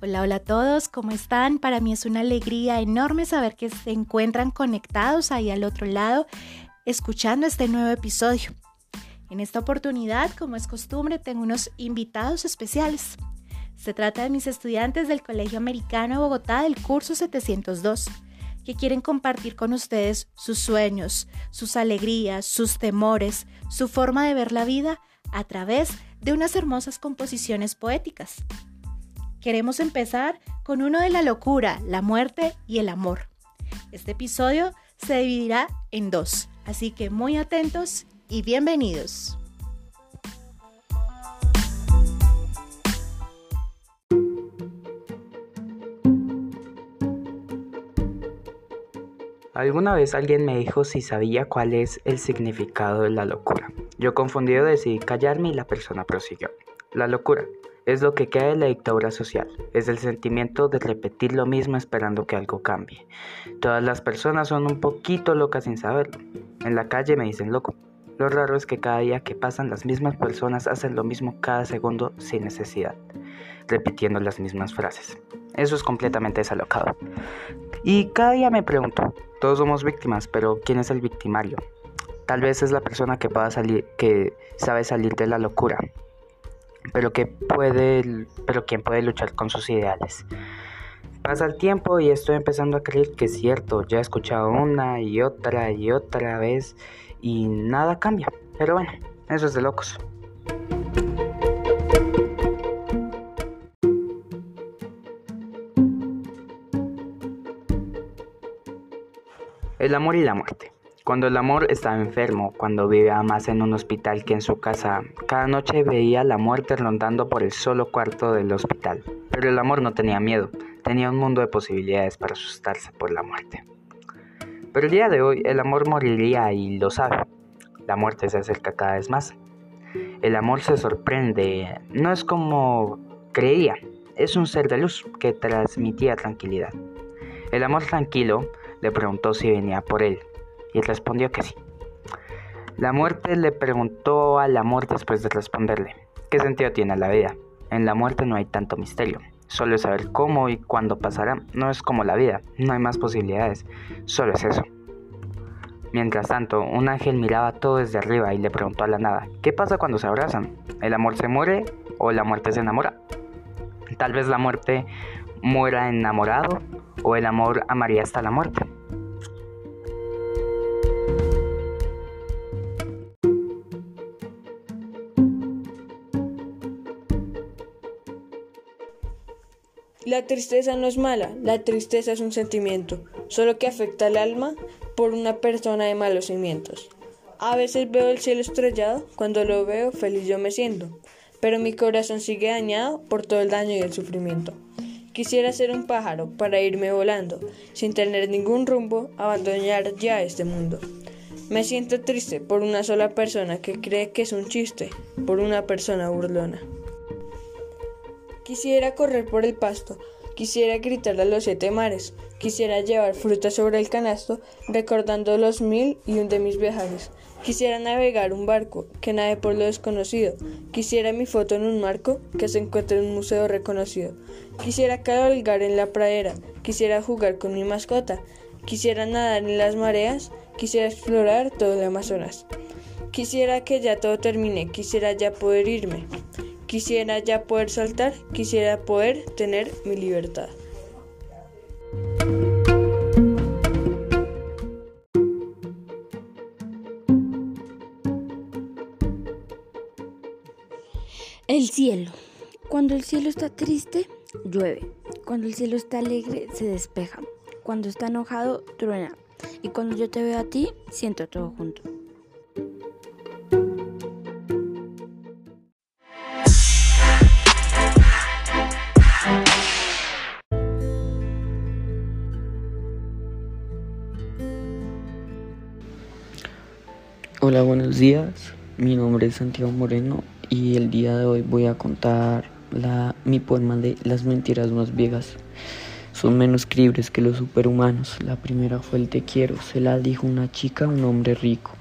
Hola, hola a todos, ¿cómo están? Para mí es una alegría enorme saber que se encuentran conectados ahí al otro lado, escuchando este nuevo episodio. En esta oportunidad, como es costumbre, tengo unos invitados especiales. Se trata de mis estudiantes del Colegio Americano de Bogotá del curso 702, que quieren compartir con ustedes sus sueños, sus alegrías, sus temores, su forma de ver la vida a través de unas hermosas composiciones poéticas. Queremos empezar con uno de la locura, la muerte y el amor. Este episodio se dividirá en dos, así que muy atentos y bienvenidos. Alguna vez alguien me dijo si sabía cuál es el significado de la locura. Yo confundido decidí callarme y la persona prosiguió. La locura es lo que queda de la dictadura social, es el sentimiento de repetir lo mismo esperando que algo cambie. Todas las personas son un poquito locas sin saberlo. En la calle me dicen loco. Lo raro es que cada día que pasan las mismas personas hacen lo mismo cada segundo sin necesidad, repitiendo las mismas frases. Eso es completamente desalocado. Y cada día me pregunto, todos somos víctimas, pero ¿quién es el victimario? Tal vez es la persona que pueda salir, que sabe salir de la locura, pero que puede, pero quien puede luchar con sus ideales. Pasa el tiempo y estoy empezando a creer que es cierto. Ya he escuchado una y otra y otra vez y nada cambia. Pero bueno, eso es de locos. El amor y la muerte. Cuando el amor estaba enfermo, cuando vivía más en un hospital que en su casa, cada noche veía la muerte rondando por el solo cuarto del hospital. Pero el amor no tenía miedo, tenía un mundo de posibilidades para asustarse por la muerte. Pero el día de hoy el amor moriría y lo sabe. La muerte se acerca cada vez más. El amor se sorprende, no es como creía, es un ser de luz que transmitía tranquilidad. El amor tranquilo le preguntó si venía por él, y respondió que sí. La muerte le preguntó al amor después de responderle, ¿qué sentido tiene la vida? En la muerte no hay tanto misterio, solo es saber cómo y cuándo pasará, no es como la vida, no hay más posibilidades, solo es eso. Mientras tanto, un ángel miraba todo desde arriba y le preguntó a la nada, ¿qué pasa cuando se abrazan? ¿El amor se muere o la muerte se enamora? Tal vez la muerte muera enamorado o el amor amaría hasta la muerte. La tristeza no es mala, la tristeza es un sentimiento, solo que afecta al alma por una persona de malos cimientos. A veces veo el cielo estrellado, cuando lo veo feliz yo me siento, pero mi corazón sigue dañado por todo el daño y el sufrimiento. Quisiera ser un pájaro para irme volando, sin tener ningún rumbo, abandonar ya este mundo. Me siento triste por una sola persona que cree que es un chiste, por una persona burlona. Quisiera correr por el pasto, quisiera gritar a los siete mares, quisiera llevar fruta sobre el canasto, recordando los mil y un de mis viajes. Quisiera navegar un barco que nade por lo desconocido. Quisiera mi foto en un marco que se encuentre en un museo reconocido. Quisiera cabalgar en la pradera. Quisiera jugar con mi mascota. Quisiera nadar en las mareas. Quisiera explorar todo el Amazonas. Quisiera que ya todo termine. Quisiera ya poder irme. Quisiera ya poder saltar, quisiera poder tener mi libertad. El cielo. Cuando el cielo está triste, llueve. Cuando el cielo está alegre, se despeja. Cuando está enojado, truena. Y cuando yo te veo a ti, siento todo junto. Buenos días. Mi nombre es Santiago Moreno y el día de hoy voy a contar la, mi poema de Las mentiras más viejas. Son menos creíbles que los superhumanos. La primera fue el te quiero. Se la dijo una chica a un hombre rico,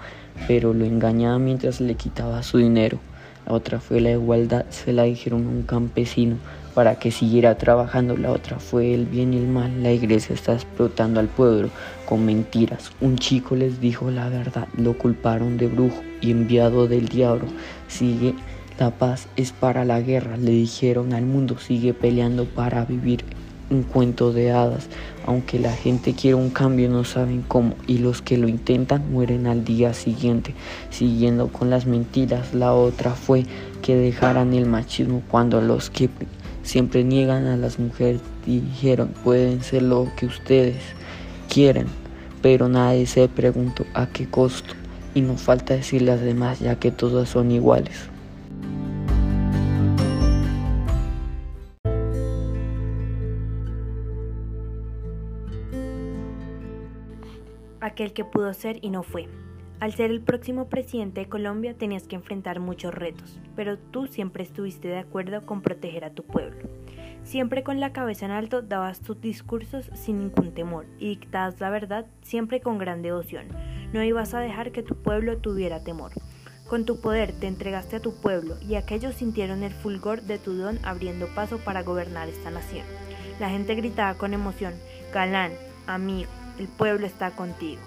pero lo engañaba mientras le quitaba su dinero. La otra fue la igualdad. Se la dijeron a un campesino, para que siguiera trabajando. La otra fue el bien y el mal. La iglesia está explotando al pueblo con mentiras. Un chico les dijo la verdad, lo culparon de brujo y enviado del diablo. Sigue la paz es para la guerra, le dijeron al mundo, sigue peleando para vivir un cuento de hadas. Aunque la gente quiere un cambio, no saben cómo. Y los que lo intentan mueren al día siguiente. Siguiendo con las mentiras, la otra fue que dejaran el machismo cuando los que siempre niegan a las mujeres dijeron pueden ser lo que ustedes quieren. Pero nadie se preguntó a qué costo. Y no falta decir las demás ya que todas son iguales. aquel que pudo ser y no fue. Al ser el próximo presidente de Colombia tenías que enfrentar muchos retos, pero tú siempre estuviste de acuerdo con proteger a tu pueblo. Siempre con la cabeza en alto dabas tus discursos sin ningún temor y dictabas la verdad siempre con gran devoción. No ibas a dejar que tu pueblo tuviera temor. Con tu poder te entregaste a tu pueblo y aquellos sintieron el fulgor de tu don abriendo paso para gobernar esta nación. La gente gritaba con emoción, Galán, amigo, el pueblo está contigo.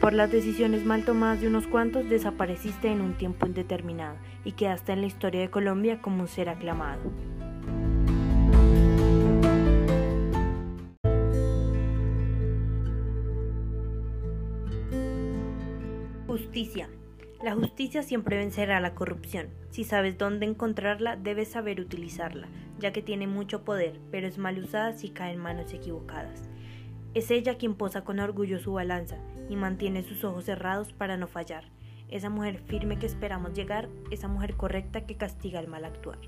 Por las decisiones mal tomadas de unos cuantos desapareciste en un tiempo indeterminado y quedaste en la historia de Colombia como un ser aclamado. Justicia. La justicia siempre vencerá la corrupción. Si sabes dónde encontrarla, debes saber utilizarla, ya que tiene mucho poder, pero es mal usada si cae en manos equivocadas. Es ella quien posa con orgullo su balanza y mantiene sus ojos cerrados para no fallar. Esa mujer firme que esperamos llegar, esa mujer correcta que castiga el mal actuar.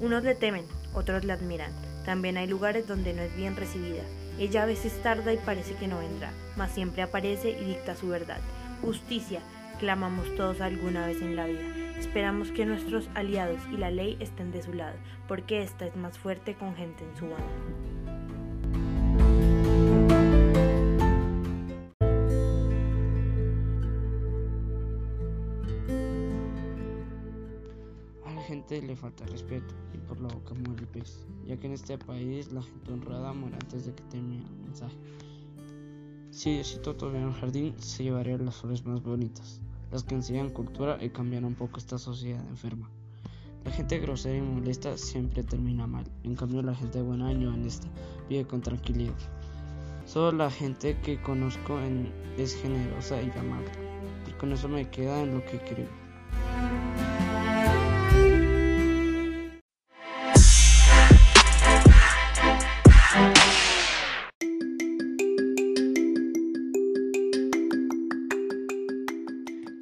Unos le temen, otros le admiran. También hay lugares donde no es bien recibida. Ella a veces tarda y parece que no vendrá, mas siempre aparece y dicta su verdad. Justicia, clamamos todos alguna vez en la vida. Esperamos que nuestros aliados y la ley estén de su lado, porque esta es más fuerte con gente en su banda. gente le falta respeto y por la boca muere el pez, ya que en este país la gente honrada muere antes de que termine el mensaje. Si Diosito tuviera un jardín, se llevaría las flores más bonitas, las que enseñan cultura y cambian un poco esta sociedad enferma. La gente grosera y molesta siempre termina mal, en cambio la gente buena y honesta vive con tranquilidad. Solo la gente que conozco es generosa y amable, y con eso me queda en lo que creo.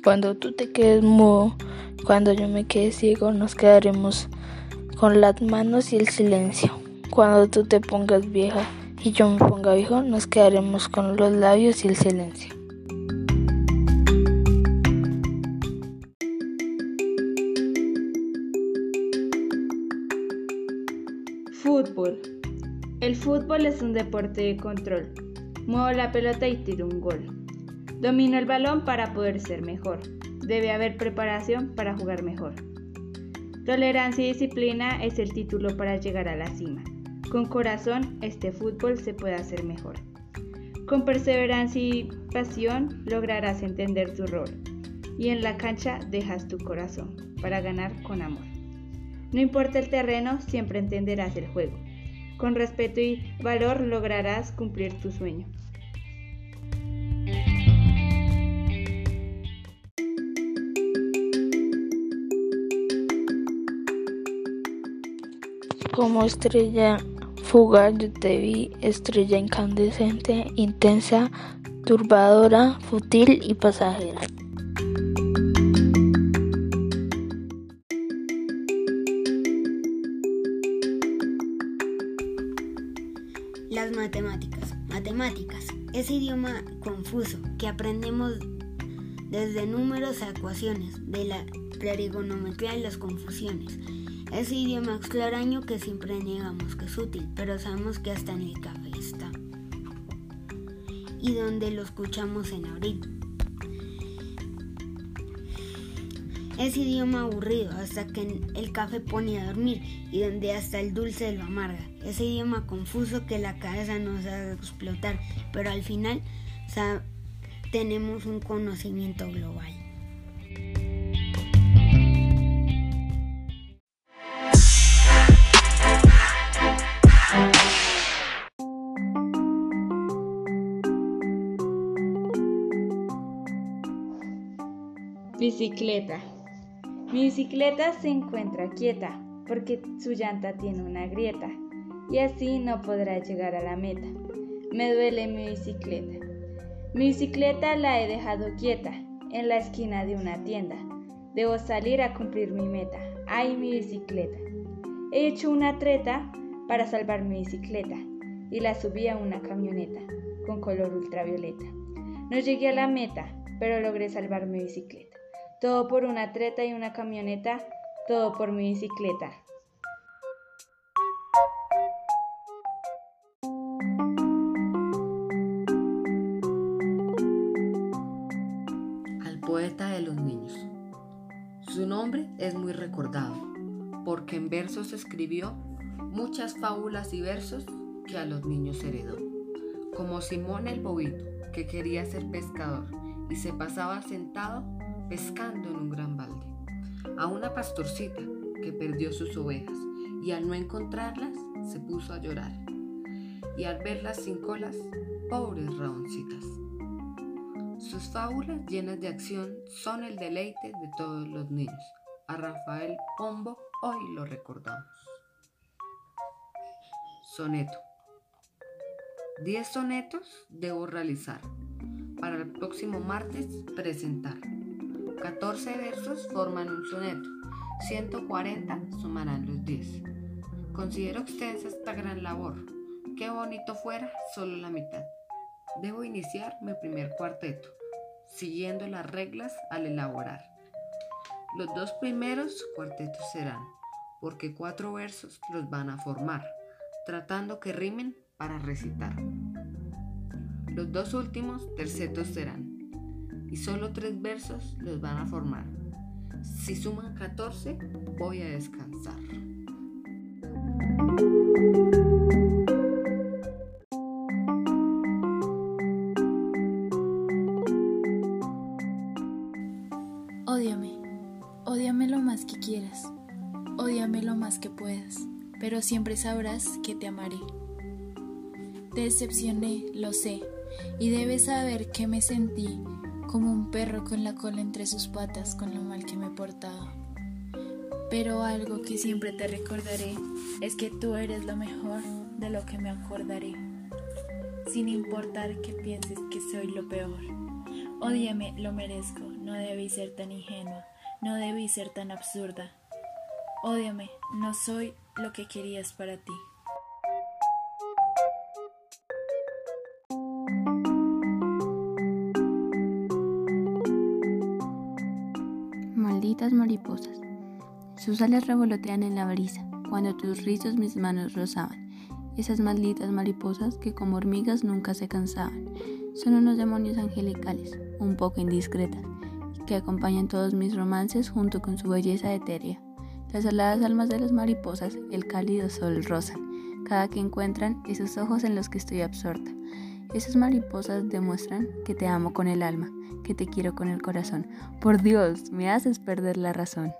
Cuando tú te quedes mudo, cuando yo me quede ciego, nos quedaremos con las manos y el silencio. Cuando tú te pongas vieja y yo me ponga viejo, nos quedaremos con los labios y el silencio. Fútbol. El fútbol es un deporte de control. Muevo la pelota y tiro un gol. Domino el balón para poder ser mejor. Debe haber preparación para jugar mejor. Tolerancia y disciplina es el título para llegar a la cima. Con corazón, este fútbol se puede hacer mejor. Con perseverancia y pasión lograrás entender tu rol. Y en la cancha dejas tu corazón para ganar con amor. No importa el terreno, siempre entenderás el juego. Con respeto y valor lograrás cumplir tu sueño. Como estrella fugaz te vi, estrella incandescente, intensa, turbadora, fútil y pasajera. Las matemáticas. Matemáticas. Ese idioma confuso que aprendemos desde números a ecuaciones, de la trigonometría y las confusiones ese idioma extraño que siempre negamos que es útil, pero sabemos que hasta en el café está. Y donde lo escuchamos en abril. ese idioma aburrido hasta que el café pone a dormir y donde hasta el dulce lo amarga, ese idioma confuso que la cabeza nos hace explotar, pero al final tenemos un conocimiento global. Bicicleta. Mi bicicleta se encuentra quieta porque su llanta tiene una grieta y así no podrá llegar a la meta. Me duele mi bicicleta. Mi bicicleta la he dejado quieta en la esquina de una tienda. Debo salir a cumplir mi meta. ¡Ay, mi bicicleta! He hecho una treta para salvar mi bicicleta y la subí a una camioneta con color ultravioleta. No llegué a la meta, pero logré salvar mi bicicleta. Todo por una treta y una camioneta, todo por mi bicicleta. Al poeta de los niños. Su nombre es muy recordado, porque en versos escribió muchas fábulas y versos que a los niños heredó, como Simón el Bobito, que quería ser pescador y se pasaba sentado pescando en un gran balde, a una pastorcita que perdió sus ovejas y al no encontrarlas se puso a llorar. Y al verlas sin colas, pobres raoncitas. Sus fábulas llenas de acción son el deleite de todos los niños. A Rafael Pombo hoy lo recordamos. Soneto. Diez sonetos debo realizar para el próximo martes presentar. 14 versos forman un soneto, 140 sumarán los 10. Considero extensa esta gran labor. Qué bonito fuera solo la mitad. Debo iniciar mi primer cuarteto, siguiendo las reglas al elaborar. Los dos primeros cuartetos serán, porque cuatro versos los van a formar, tratando que rimen para recitar. Los dos últimos tercetos serán, y solo tres versos los van a formar. Si suman 14, voy a descansar. Ódiame, ódiame lo más que quieras, ódiame lo más que puedas, pero siempre sabrás que te amaré. Te decepcioné, lo sé, y debes saber que me sentí como un perro con la cola entre sus patas con lo mal que me portaba. Pero algo que siempre te recordaré es que tú eres lo mejor de lo que me acordaré, sin importar que pienses que soy lo peor. Ódiame, lo merezco, no debí ser tan ingenua, no debí ser tan absurda. Ódiame, no soy lo que querías para ti. Sus alas revolotean en la brisa, cuando tus rizos mis manos rozaban. Esas malditas mariposas que como hormigas nunca se cansaban. Son unos demonios angelicales, un poco indiscretas, que acompañan todos mis romances junto con su belleza etérea. Las aladas almas de las mariposas, el cálido sol rozan, cada que encuentran esos ojos en los que estoy absorta. Esas mariposas demuestran que te amo con el alma, que te quiero con el corazón. Por Dios, me haces perder la razón.